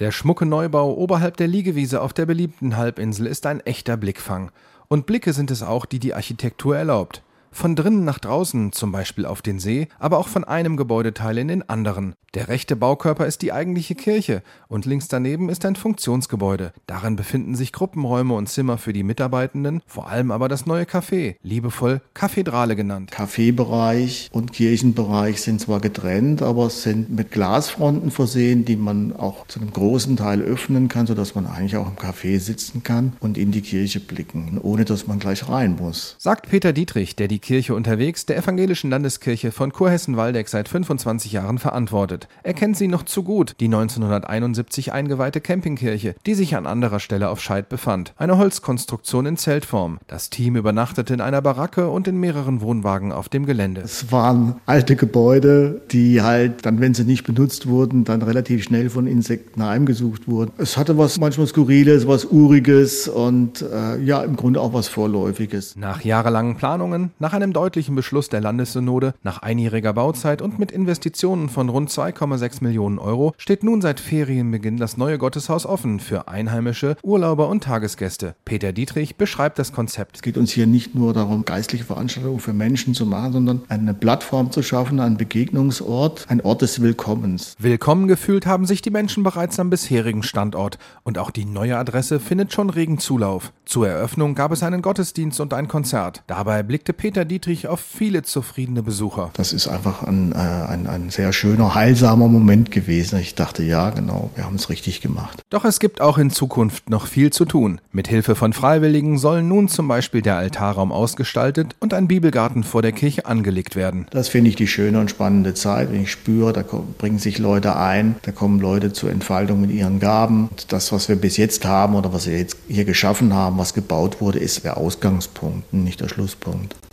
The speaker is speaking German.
Der schmucke Neubau oberhalb der Liegewiese auf der beliebten Halbinsel ist ein echter Blickfang. Und Blicke sind es auch, die die Architektur erlaubt. Von drinnen nach draußen, zum Beispiel auf den See, aber auch von einem Gebäudeteil in den anderen. Der rechte Baukörper ist die eigentliche Kirche und links daneben ist ein Funktionsgebäude. Darin befinden sich Gruppenräume und Zimmer für die Mitarbeitenden, vor allem aber das neue Café, liebevoll Kathedrale genannt. Kaffeebereich und Kirchenbereich sind zwar getrennt, aber sind mit Glasfronten versehen, die man auch zu einem großen Teil öffnen kann, sodass man eigentlich auch im Café sitzen kann und in die Kirche blicken, ohne dass man gleich rein muss. Sagt Peter Dietrich, der die Kirche unterwegs der Evangelischen Landeskirche von Kurhessen-Waldeck seit 25 Jahren verantwortet. Er kennt sie noch zu gut, die 1971 eingeweihte Campingkirche, die sich an anderer Stelle auf Scheid befand. Eine Holzkonstruktion in Zeltform. Das Team übernachtete in einer Baracke und in mehreren Wohnwagen auf dem Gelände. Es waren alte Gebäude, die halt dann, wenn sie nicht benutzt wurden, dann relativ schnell von Insekten heimgesucht wurden. Es hatte was manchmal Skurriles, was Uriges und äh, ja, im Grunde auch was Vorläufiges. Nach jahrelangen Planungen, nach nach einem deutlichen Beschluss der Landessynode, nach einjähriger Bauzeit und mit Investitionen von rund 2,6 Millionen Euro steht nun seit Ferienbeginn das neue Gotteshaus offen für Einheimische, Urlauber und Tagesgäste. Peter Dietrich beschreibt das Konzept. Es geht uns hier nicht nur darum, geistliche Veranstaltungen für Menschen zu machen, sondern eine Plattform zu schaffen, einen Begegnungsort, ein Ort des Willkommens. Willkommen gefühlt haben sich die Menschen bereits am bisherigen Standort und auch die neue Adresse findet schon regen Zulauf. Zur Eröffnung gab es einen Gottesdienst und ein Konzert. Dabei blickte Peter Dietrich auf viele zufriedene Besucher. Das ist einfach ein, äh, ein, ein sehr schöner, heilsamer Moment gewesen. Ich dachte, ja, genau, wir haben es richtig gemacht. Doch es gibt auch in Zukunft noch viel zu tun. Mit Hilfe von Freiwilligen sollen nun zum Beispiel der Altarraum ausgestaltet und ein Bibelgarten vor der Kirche angelegt werden. Das finde ich die schöne und spannende Zeit, wenn ich spüre, da bringen sich Leute ein, da kommen Leute zur Entfaltung mit ihren Gaben. Das, was wir bis jetzt haben oder was wir jetzt hier geschaffen haben, was gebaut wurde, ist der Ausgangspunkt, nicht der Schlusspunkt.